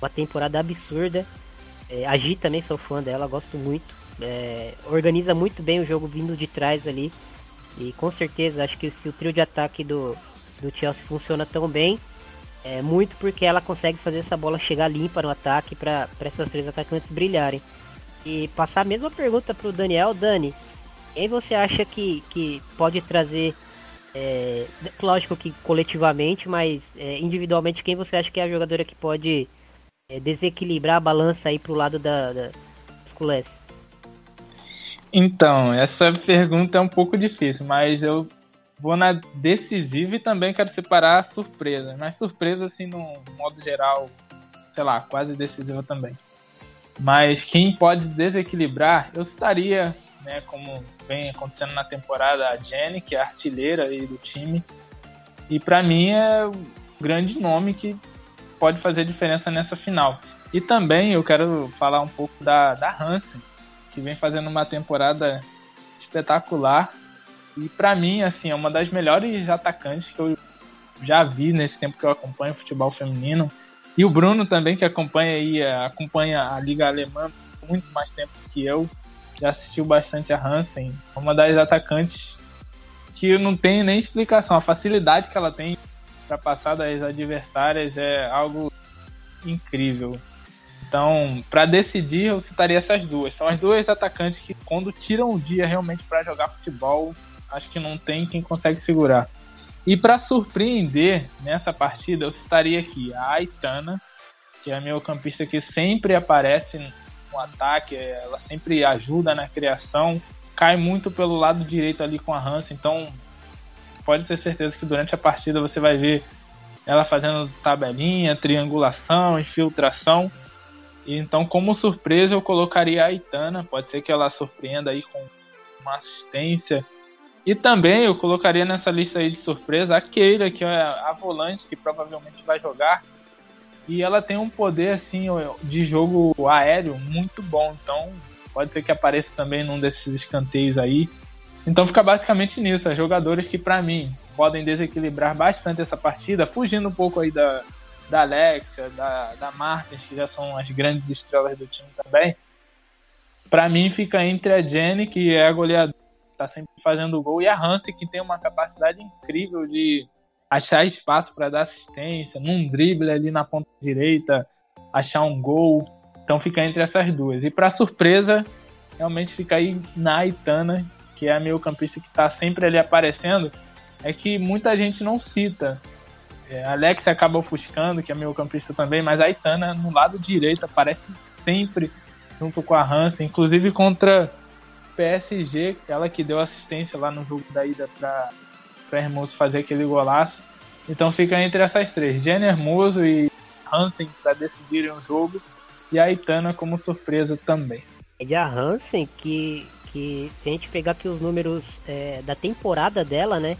uma temporada absurda. É, a Gi também sou fã dela, gosto muito. É, organiza muito bem o jogo vindo de trás ali. E com certeza acho que se o trio de ataque do, do Chelsea funciona tão bem, é muito porque ela consegue fazer essa bola chegar limpa no ataque para essas três atacantes brilharem. E passar a mesma pergunta para o Daniel. Dani, quem você acha que, que pode trazer, é, lógico que coletivamente, mas é, individualmente, quem você acha que é a jogadora que pode é, desequilibrar a balança aí pro lado da, da Skuless? Então, essa pergunta é um pouco difícil, mas eu vou na decisiva e também quero separar surpresa. Mas surpresa, assim, no modo geral, sei lá, quase decisiva também. Mas quem pode desequilibrar, eu citaria, né, como vem acontecendo na temporada, a Jenny, que é a artilheira aí do time. E para mim é um grande nome que pode fazer diferença nessa final. E também eu quero falar um pouco da, da Hansen, que vem fazendo uma temporada espetacular. E para mim, assim, é uma das melhores atacantes que eu já vi nesse tempo que eu acompanho futebol feminino. E o Bruno também, que acompanha aí, acompanha a Liga Alemã muito mais tempo que eu, já assistiu bastante a Hansen. É uma das atacantes que não tem nem explicação. A facilidade que ela tem para passar das adversárias é algo incrível. Então, para decidir, eu citaria essas duas. São as duas atacantes que, quando tiram o dia realmente para jogar futebol, acho que não tem quem consegue segurar. E para surpreender nessa partida, eu citaria aqui a Aitana, que é a meio campista que sempre aparece no ataque, ela sempre ajuda na criação, cai muito pelo lado direito ali com a Hans, então pode ter certeza que durante a partida você vai ver ela fazendo tabelinha, triangulação, infiltração. E então, como surpresa, eu colocaria a Aitana. Pode ser que ela surpreenda aí com uma assistência e também eu colocaria nessa lista aí de surpresa a Keira, que é a volante que provavelmente vai jogar. E ela tem um poder assim de jogo aéreo muito bom. Então pode ser que apareça também num desses escanteios aí. Então fica basicamente nisso. As jogadores que para mim podem desequilibrar bastante essa partida, fugindo um pouco aí da, da Alexia, da, da Martins, que já são as grandes estrelas do time também. Para mim fica entre a Jenny, que é a goleadora tá sempre fazendo gol, e a Hansen, que tem uma capacidade incrível de achar espaço para dar assistência, num drible ali na ponta direita, achar um gol. Então fica entre essas duas. E para surpresa, realmente fica aí na Aitana, que é a meio campista que está sempre ali aparecendo, é que muita gente não cita. É, Alex acaba ofuscando, que é meio campista também, mas a Aitana no lado direito aparece sempre junto com a Hansen, inclusive contra PSG, ela que deu assistência lá no jogo da ida para Hermoso fazer aquele golaço. Então fica entre essas três, Jenny Hermoso e Hansen para decidirem o jogo e a Itana como surpresa também. E a Hansen que que se a gente pegar aqui os números é, da temporada dela, né?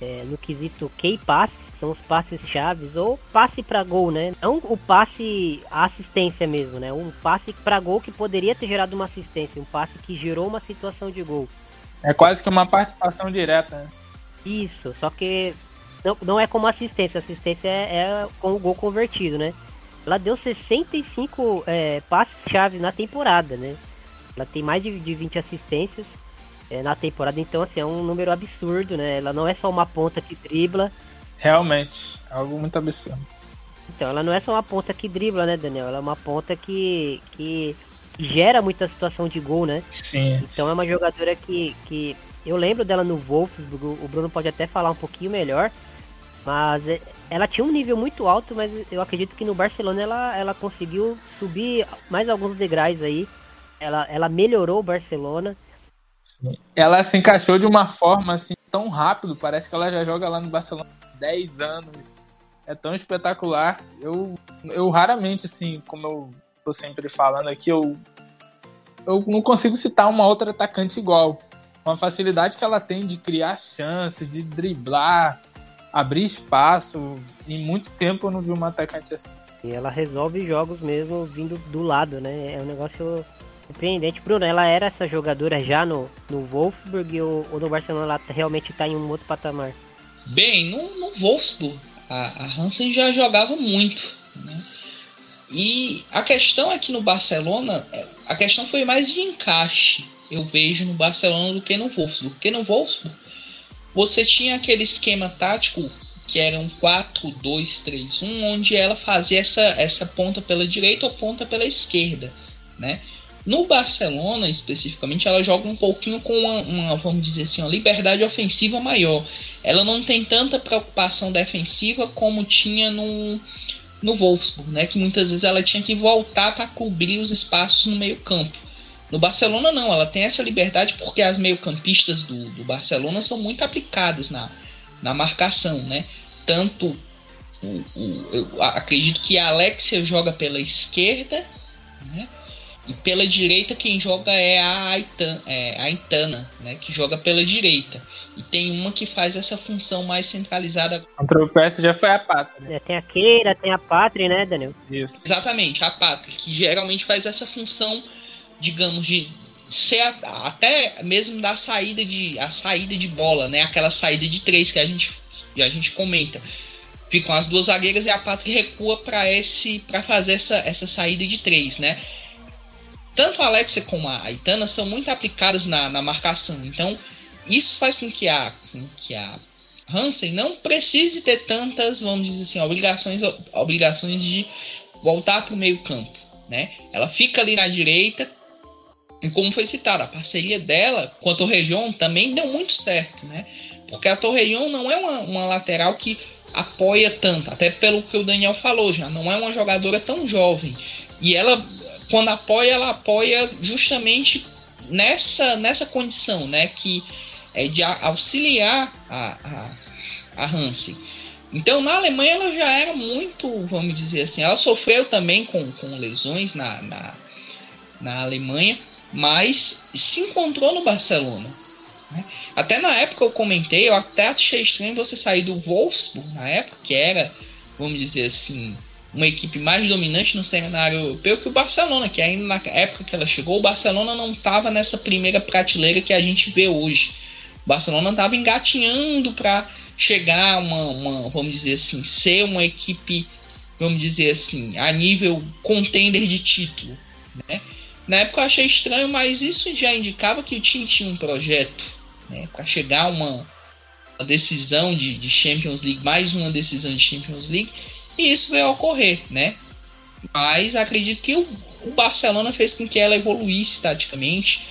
É, no quesito key passes, que são os passes chaves, ou passe para gol, né? Não o passe, a assistência mesmo, né? Um passe para gol que poderia ter gerado uma assistência, um passe que gerou uma situação de gol. É quase que uma participação direta, né? Isso, só que não, não é como assistência, assistência é, é com o gol convertido, né? Ela deu 65 é, passes chaves na temporada, né? Ela tem mais de, de 20 assistências é, na temporada. Então, assim, é um número absurdo, né? Ela não é só uma ponta que dribla. Realmente, algo muito absurdo. Então, ela não é só uma ponta que dribla, né, Daniel? Ela é uma ponta que, que gera muita situação de gol, né? Sim. Então é uma jogadora que, que eu lembro dela no Wolfsburg, o Bruno pode até falar um pouquinho melhor, mas é, ela tinha um nível muito alto, mas eu acredito que no Barcelona ela, ela conseguiu subir mais alguns degraus aí. Ela, ela melhorou o Barcelona. Ela se encaixou de uma forma assim tão rápido, parece que ela já joga lá no Barcelona há 10 anos. É tão espetacular. Eu, eu raramente, assim, como eu tô sempre falando aqui, eu, eu não consigo citar uma outra atacante igual. Uma facilidade que ela tem de criar chances, de driblar, abrir espaço. Em muito tempo eu não vi uma atacante assim. E ela resolve jogos mesmo vindo do lado, né? É um negócio Surpreendente, Bruno, ela era essa jogadora já no, no Wolfsburg ou, ou no Barcelona ela realmente está em um outro patamar? Bem, no, no Wolfsburg a, a Hansen já jogava muito, né? E a questão aqui no Barcelona, é, a questão foi mais de encaixe, eu vejo no Barcelona do que no Wolfsburg. Porque no Wolfsburg você tinha aquele esquema tático que era um 4-2-3-1, onde ela fazia essa, essa ponta pela direita ou ponta pela esquerda, né? No Barcelona, especificamente, ela joga um pouquinho com uma, uma, vamos dizer assim, uma liberdade ofensiva maior. Ela não tem tanta preocupação defensiva como tinha no, no Wolfsburg, né? Que muitas vezes ela tinha que voltar para cobrir os espaços no meio campo. No Barcelona não, ela tem essa liberdade porque as meio-campistas do, do Barcelona são muito aplicadas na, na marcação, né? Tanto o, o, eu acredito que a Alexia joga pela esquerda, né? E pela direita quem joga é a Aitana, é a Aitana, né? Que joga pela direita. E tem uma que faz essa função mais centralizada. Contra o PS já foi a Pátria. É, tem a Keira, tem a Pátria, né, Daniel? Isso. Exatamente, a Pátria, que geralmente faz essa função, digamos, de ser a, até mesmo da saída de a saída de bola, né? Aquela saída de três que a gente, que a gente comenta. Ficam as duas zagueiras e a Pátria recua para esse para fazer essa, essa saída de três, né? Tanto a Alexia como a Aitana são muito aplicadas na, na marcação. Então, isso faz com que a, com que a Hansen não precise ter tantas, vamos dizer assim, obrigações, obrigações de voltar para o meio campo. Né? Ela fica ali na direita. E como foi citado, a parceria dela com a Torrejon também deu muito certo. Né? Porque a Torrejon não é uma, uma lateral que apoia tanto, até pelo que o Daniel falou já, não é uma jogadora tão jovem. E ela quando apoia, ela apoia justamente nessa, nessa condição, né? Que é de auxiliar a, a, a Hansen. Então, na Alemanha, ela já era muito, vamos dizer assim, ela sofreu também com, com lesões na, na, na Alemanha, mas se encontrou no Barcelona. Né? Até na época eu comentei, eu até achei estranho você sair do Wolfsburg, na época, que era, vamos dizer assim, uma equipe mais dominante no cenário europeu que o Barcelona, que ainda na época que ela chegou, o Barcelona não estava nessa primeira prateleira que a gente vê hoje. O Barcelona estava engatinhando para chegar uma, uma, vamos dizer assim, ser uma equipe, vamos dizer assim, a nível contender de título, né? Na época eu achei estranho, mas isso já indicava que o time tinha um projeto, né, para chegar a uma, decisão de, de Champions League, mais uma decisão de Champions League e isso veio a ocorrer, né? Mas acredito que o, o Barcelona fez com que ela evoluísse taticamente.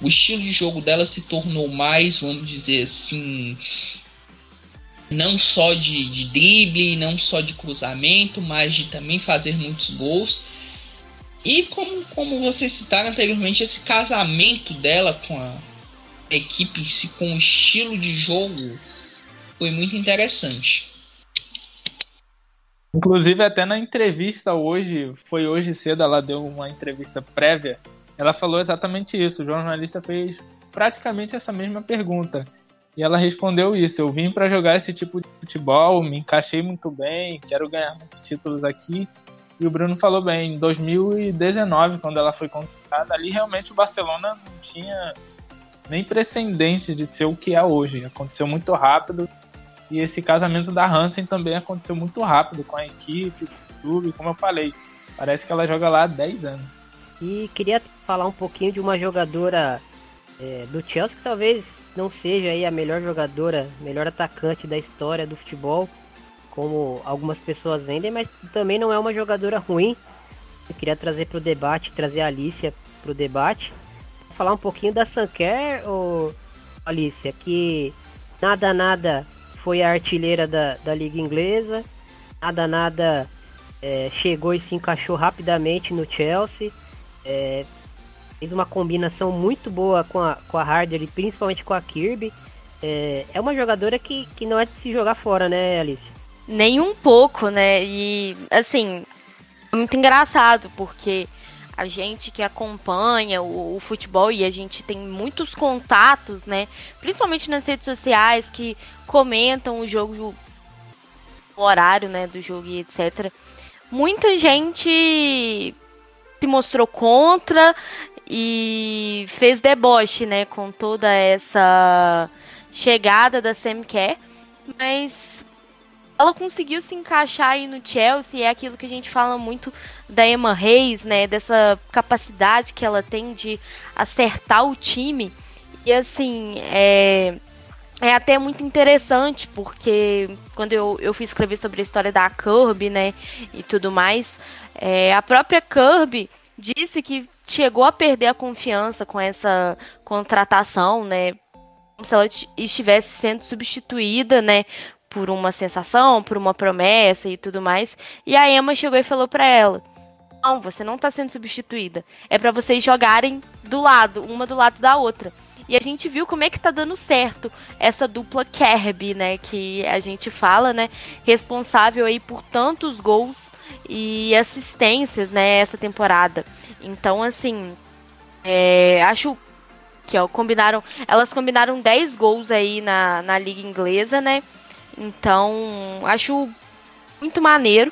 O estilo de jogo dela se tornou mais, vamos dizer assim, não só de, de drible, não só de cruzamento, mas de também fazer muitos gols. E como, como vocês citaram anteriormente, esse casamento dela com a equipe, com o estilo de jogo, foi muito interessante. Inclusive, até na entrevista hoje, foi hoje cedo, ela deu uma entrevista prévia. Ela falou exatamente isso. O jornalista fez praticamente essa mesma pergunta. E ela respondeu isso: Eu vim para jogar esse tipo de futebol, me encaixei muito bem, quero ganhar muitos títulos aqui. E o Bruno falou bem: em 2019, quando ela foi contratada, ali realmente o Barcelona não tinha nem precedente de ser o que é hoje. Aconteceu muito rápido e esse casamento da Hansen também aconteceu muito rápido com a equipe, com o clube, como eu falei. Parece que ela joga lá há 10 anos. E queria falar um pouquinho de uma jogadora é, do Chelsea que talvez não seja aí a melhor jogadora, melhor atacante da história do futebol, como algumas pessoas vendem, mas também não é uma jogadora ruim. Eu queria trazer para o debate, trazer a Alicia para o debate. Falar um pouquinho da Sanker, ou Alicia, que nada, nada foi a artilheira da, da Liga Inglesa. Nada, nada é, chegou e se encaixou rapidamente no Chelsea. É, fez uma combinação muito boa com a, com a Harder e principalmente com a Kirby. É, é uma jogadora que, que não é de se jogar fora, né, Alice? Nem um pouco, né? E assim, é muito engraçado, porque a gente que acompanha o, o, futebol e a gente tem muitos contatos, né? Principalmente nas redes sociais que comentam o jogo, o horário, né, do jogo e etc. Muita gente se mostrou contra e fez deboche, né, com toda essa chegada da Kerr, mas ela conseguiu se encaixar aí no Chelsea, é aquilo que a gente fala muito da Emma Reis, né, dessa capacidade que ela tem de acertar o time. E assim, é, é até muito interessante, porque quando eu, eu fui escrever sobre a história da Kirby, né, e tudo mais, é, a própria Kirby disse que chegou a perder a confiança com essa contratação, né, como se ela estivesse sendo substituída, né, por uma sensação, por uma promessa e tudo mais. E a Emma chegou e falou para ela: "Não, você não tá sendo substituída. É para vocês jogarem do lado, uma do lado da outra." E a gente viu como é que tá dando certo essa dupla Kirby, né, que a gente fala, né, responsável aí por tantos gols e assistências, né, essa temporada. Então, assim, é, acho que ó, combinaram, elas combinaram 10 gols aí na, na liga inglesa, né? Então, acho muito maneiro.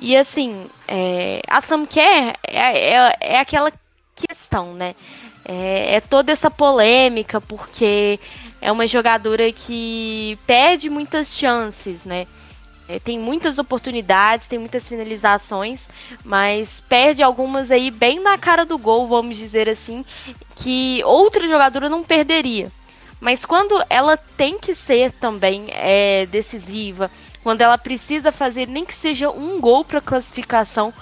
E assim, é, a Sam Kerr é, é, é, aquela questão, né? É, é toda essa polêmica, porque é uma jogadora que perde muitas chances, né? É, tem muitas oportunidades, tem muitas finalizações, mas perde algumas aí bem na cara do gol, vamos dizer assim, que outra jogadora não perderia. Mas quando ela tem que ser também é, decisiva, quando ela precisa fazer nem que seja um gol para classificação,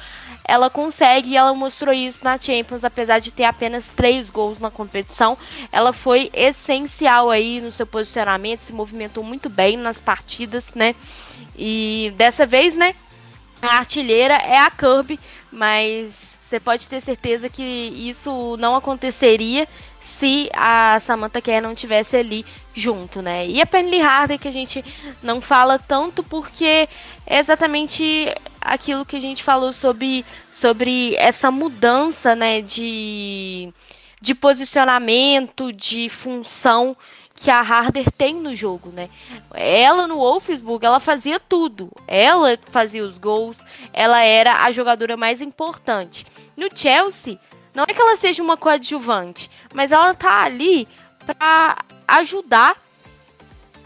ela consegue e ela mostrou isso na Champions, apesar de ter apenas três gols na competição. Ela foi essencial aí no seu posicionamento, se movimentou muito bem nas partidas, né? E dessa vez, né? A artilheira é a Kirby, mas você pode ter certeza que isso não aconteceria se a Samantha Kerr não tivesse ali junto, né? E a Penny Harder que a gente não fala tanto porque é exatamente aquilo que a gente falou sobre, sobre essa mudança, né, de, de posicionamento, de função que a Harder tem no jogo, né? Ela no Wolfsburg, ela fazia tudo. Ela fazia os gols, ela era a jogadora mais importante. No Chelsea, não é que ela seja uma coadjuvante, mas ela tá ali para ajudar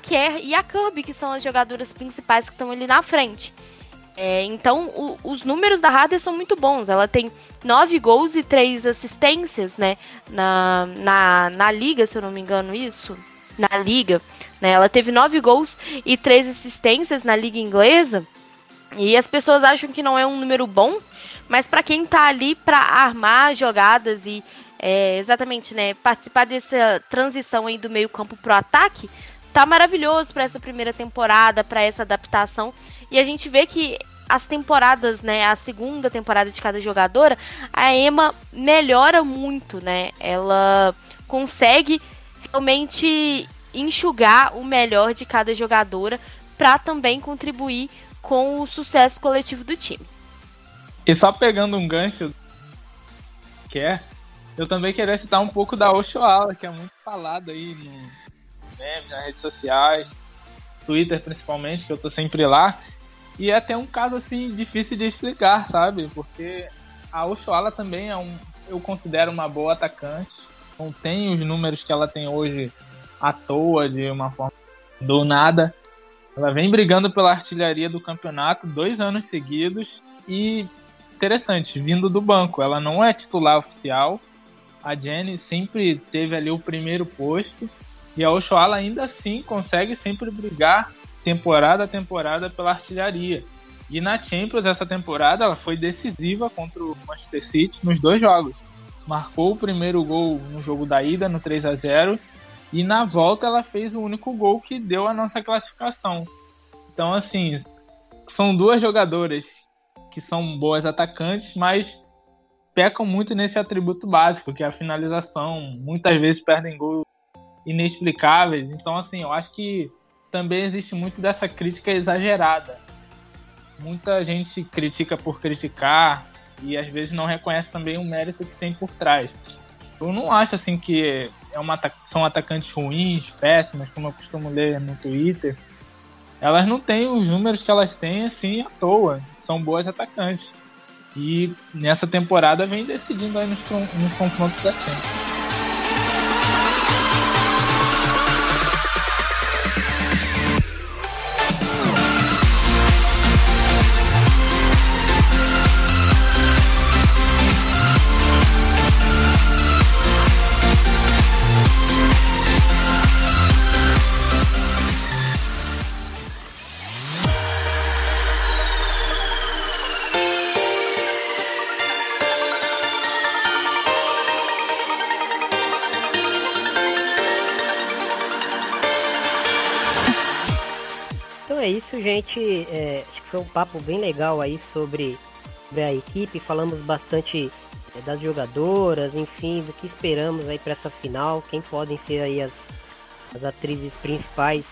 Kerr e a Kirby, que são as jogadoras principais que estão ali na frente. É, então, o, os números da Harder são muito bons. Ela tem nove gols e três assistências, né? Na, na, na liga, se eu não me engano, isso. Na liga. Né? Ela teve nove gols e três assistências na liga inglesa. E as pessoas acham que não é um número bom, mas para quem tá ali para armar jogadas e é, exatamente, né, participar dessa transição aí do meio-campo pro ataque, tá maravilhoso para essa primeira temporada, para essa adaptação. E a gente vê que as temporadas, né, a segunda temporada de cada jogadora, a Emma melhora muito, né? Ela consegue realmente enxugar o melhor de cada jogadora para também contribuir com o sucesso coletivo do time. E só pegando um gancho que é, eu também queria citar um pouco da Oshoala, que é muito falado aí no memes, nas redes sociais, Twitter principalmente, que eu tô sempre lá. E é até um caso assim difícil de explicar, sabe? Porque a Oshoala também é um, eu considero uma boa atacante. Não tem os números que ela tem hoje à toa, de uma forma do nada. Ela vem brigando pela artilharia do campeonato dois anos seguidos e interessante, vindo do banco. Ela não é titular oficial. A Jenny sempre teve ali o primeiro posto. E a Oshoala ainda assim consegue sempre brigar temporada a temporada pela artilharia. E na Champions, essa temporada, ela foi decisiva contra o Manchester City nos dois jogos. Marcou o primeiro gol no jogo da ida, no 3 a 0 e na volta ela fez o único gol que deu a nossa classificação. Então, assim, são duas jogadoras que são boas atacantes, mas pecam muito nesse atributo básico, que é a finalização. Muitas vezes perdem gols inexplicáveis. Então, assim, eu acho que também existe muito dessa crítica exagerada. Muita gente critica por criticar e às vezes não reconhece também o mérito que tem por trás. Eu não acho assim que é uma, são atacantes ruins, péssimas, como eu costumo ler no Twitter. Elas não têm os números que elas têm assim à toa são boas atacantes. E nessa temporada vem decidindo aí nos, nos confrontos da Champions. Gente, é, acho que foi um papo bem legal aí sobre, sobre a equipe. Falamos bastante é, das jogadoras, enfim, do que esperamos aí para essa final. Quem podem ser aí as, as atrizes principais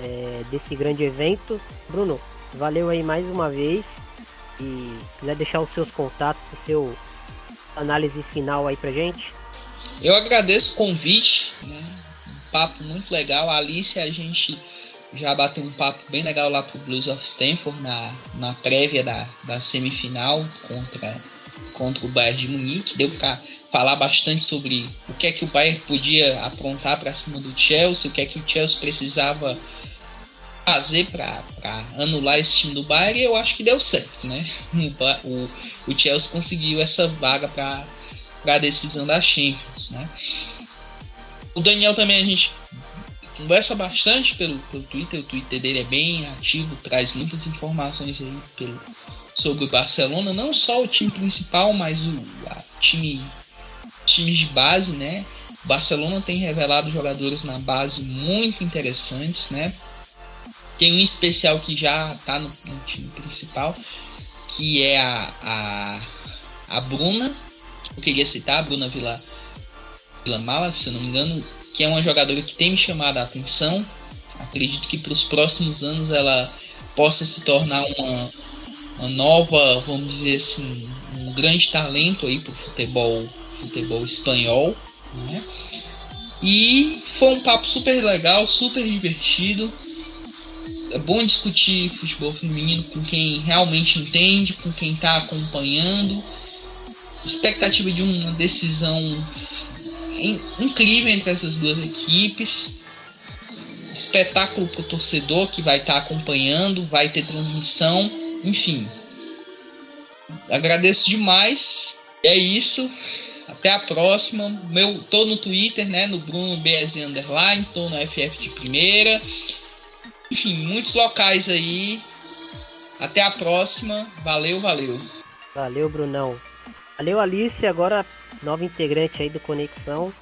é, desse grande evento. Bruno, valeu aí mais uma vez. E quiser deixar os seus contatos, o seu análise final aí pra gente. Eu agradeço o convite, né? um papo muito legal. A Alice, a gente já bateu um papo bem legal lá pro Blues of Stanford na, na prévia da, da semifinal contra, contra o Bayern de Munique. Deu para falar bastante sobre o que é que o Bayern podia aprontar para cima do Chelsea, o que é que o Chelsea precisava fazer para anular esse time do Bayern e eu acho que deu certo, né? O, o Chelsea conseguiu essa vaga para a decisão da Champions, né? O Daniel também a gente conversa bastante pelo, pelo Twitter, o Twitter dele é bem ativo, traz muitas informações aí pelo, sobre o Barcelona, não só o time principal, mas o time, times de base, né? O Barcelona tem revelado jogadores na base muito interessantes, né? Tem um especial que já está no, no, time principal, que é a, a, a Bruna, que eu queria citar, a Bruna Vila, Vila Mala, se não me engano, que é uma jogadora que tem me chamado a atenção. Acredito que para os próximos anos ela possa se tornar uma, uma nova, vamos dizer assim, um grande talento aí para o futebol, futebol espanhol. Né? E foi um papo super legal, super divertido. É bom discutir futebol feminino com quem realmente entende, com quem está acompanhando. Expectativa de uma decisão incrível entre essas duas equipes. Espetáculo para o torcedor que vai estar tá acompanhando, vai ter transmissão, enfim. Agradeço demais. É isso. Até a próxima. Meu, tô no Twitter, né? No Bruno BS Underline, tô no FF de primeira. Enfim, muitos locais aí. Até a próxima. Valeu, valeu. Valeu, Brunão. Valeu, Alice. Agora nova integrante aí do Conexão.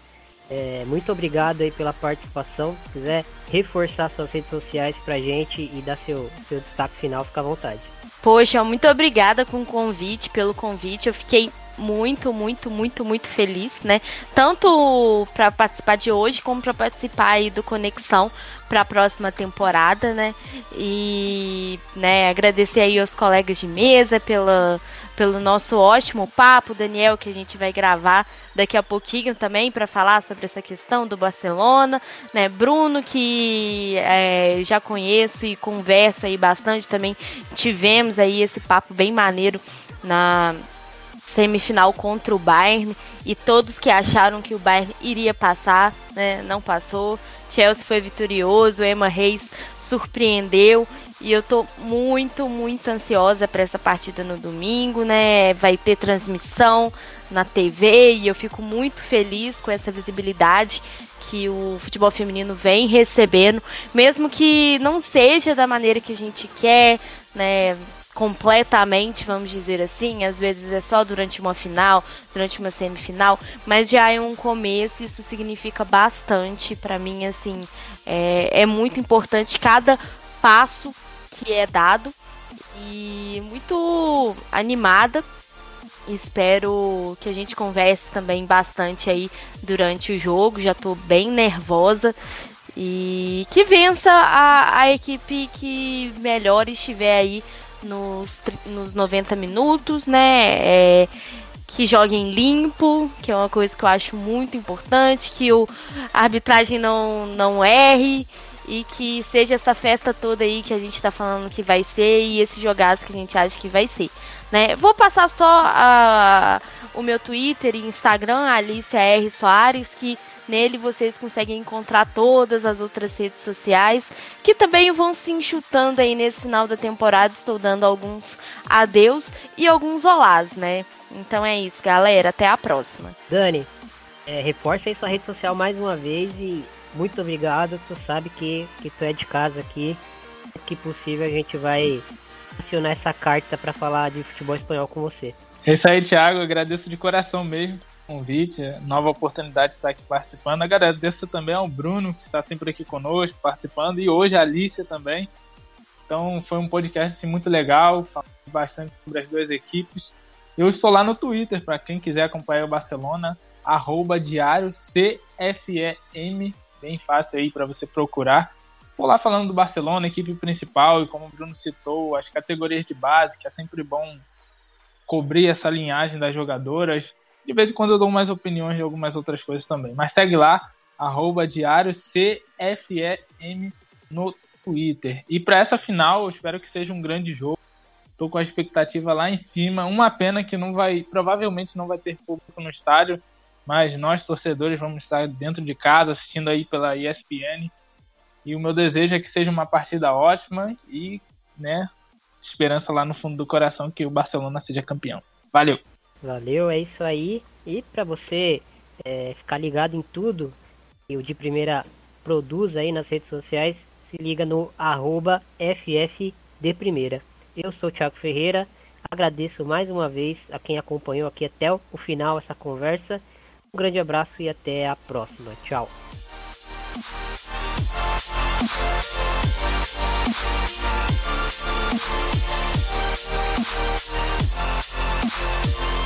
É, muito obrigado aí pela participação. Se quiser reforçar suas redes sociais pra gente e dar seu, seu destaque final, fica à vontade. Poxa, muito obrigada com o convite, pelo convite. Eu fiquei muito, muito, muito, muito feliz, né? Tanto para participar de hoje como para participar aí do Conexão para a próxima temporada, né? E, né, agradecer aí aos colegas de mesa pela pelo nosso ótimo papo, Daniel, que a gente vai gravar daqui a pouquinho também para falar sobre essa questão do Barcelona, né? Bruno, que é, já conheço e converso aí bastante também. Tivemos aí esse papo bem maneiro na semifinal contra o Bayern e todos que acharam que o Bayern iria passar, né? Não passou. Chelsea foi vitorioso, Emma Reis surpreendeu e eu tô muito, muito ansiosa para essa partida no domingo, né? Vai ter transmissão na TV e eu fico muito feliz com essa visibilidade que o futebol feminino vem recebendo, mesmo que não seja da maneira que a gente quer, né? Completamente, vamos dizer assim, às vezes é só durante uma final, durante uma semifinal, mas já é um começo, isso significa bastante para mim, assim, é, é muito importante cada passo que é dado e muito animada. Espero que a gente converse também bastante aí durante o jogo. Já tô bem nervosa. E que vença a, a equipe que melhor estiver aí nos, nos 90 minutos, né? É, que joguem limpo, que é uma coisa que eu acho muito importante, que o, arbitragem não, não erre e que seja essa festa toda aí que a gente tá falando que vai ser e esse jogaço que a gente acha que vai ser, né? Vou passar só a, o meu Twitter e Instagram, Alicia R Soares, que Nele vocês conseguem encontrar todas as outras redes sociais que também vão se enxutando aí nesse final da temporada. Estou dando alguns adeus e alguns olás, né? Então é isso, galera. Até a próxima. Dani, é, reforça aí sua rede social mais uma vez e muito obrigado. Tu sabe que, que tu é de casa aqui. Que possível a gente vai acionar essa carta para falar de futebol espanhol com você. É isso aí, Thiago. Eu agradeço de coração mesmo convite, nova oportunidade de estar aqui participando. Agradeço também ao Bruno, que está sempre aqui conosco, participando, e hoje a Alicia também. Então foi um podcast assim, muito legal, falando bastante sobre as duas equipes. Eu estou lá no Twitter, para quem quiser acompanhar o Barcelona, arroba diário CFEM, bem fácil aí para você procurar. Vou lá falando do Barcelona, equipe principal, e como o Bruno citou, as categorias de base, que é sempre bom cobrir essa linhagem das jogadoras, de vez em quando eu dou mais opiniões de algumas outras coisas também. Mas segue lá, arroba diário CFEM no Twitter. E para essa final, eu espero que seja um grande jogo. Tô com a expectativa lá em cima. Uma pena que não vai, provavelmente não vai ter público no estádio, mas nós torcedores vamos estar dentro de casa assistindo aí pela ESPN. E o meu desejo é que seja uma partida ótima e, né, esperança lá no fundo do coração que o Barcelona seja campeão. Valeu. Valeu, é isso aí. E para você é, ficar ligado em tudo que o De Primeira produz aí nas redes sociais, se liga no arroba FFDeprimeira. Eu sou o Thiago Ferreira, agradeço mais uma vez a quem acompanhou aqui até o final essa conversa. Um grande abraço e até a próxima. Tchau. Thank you.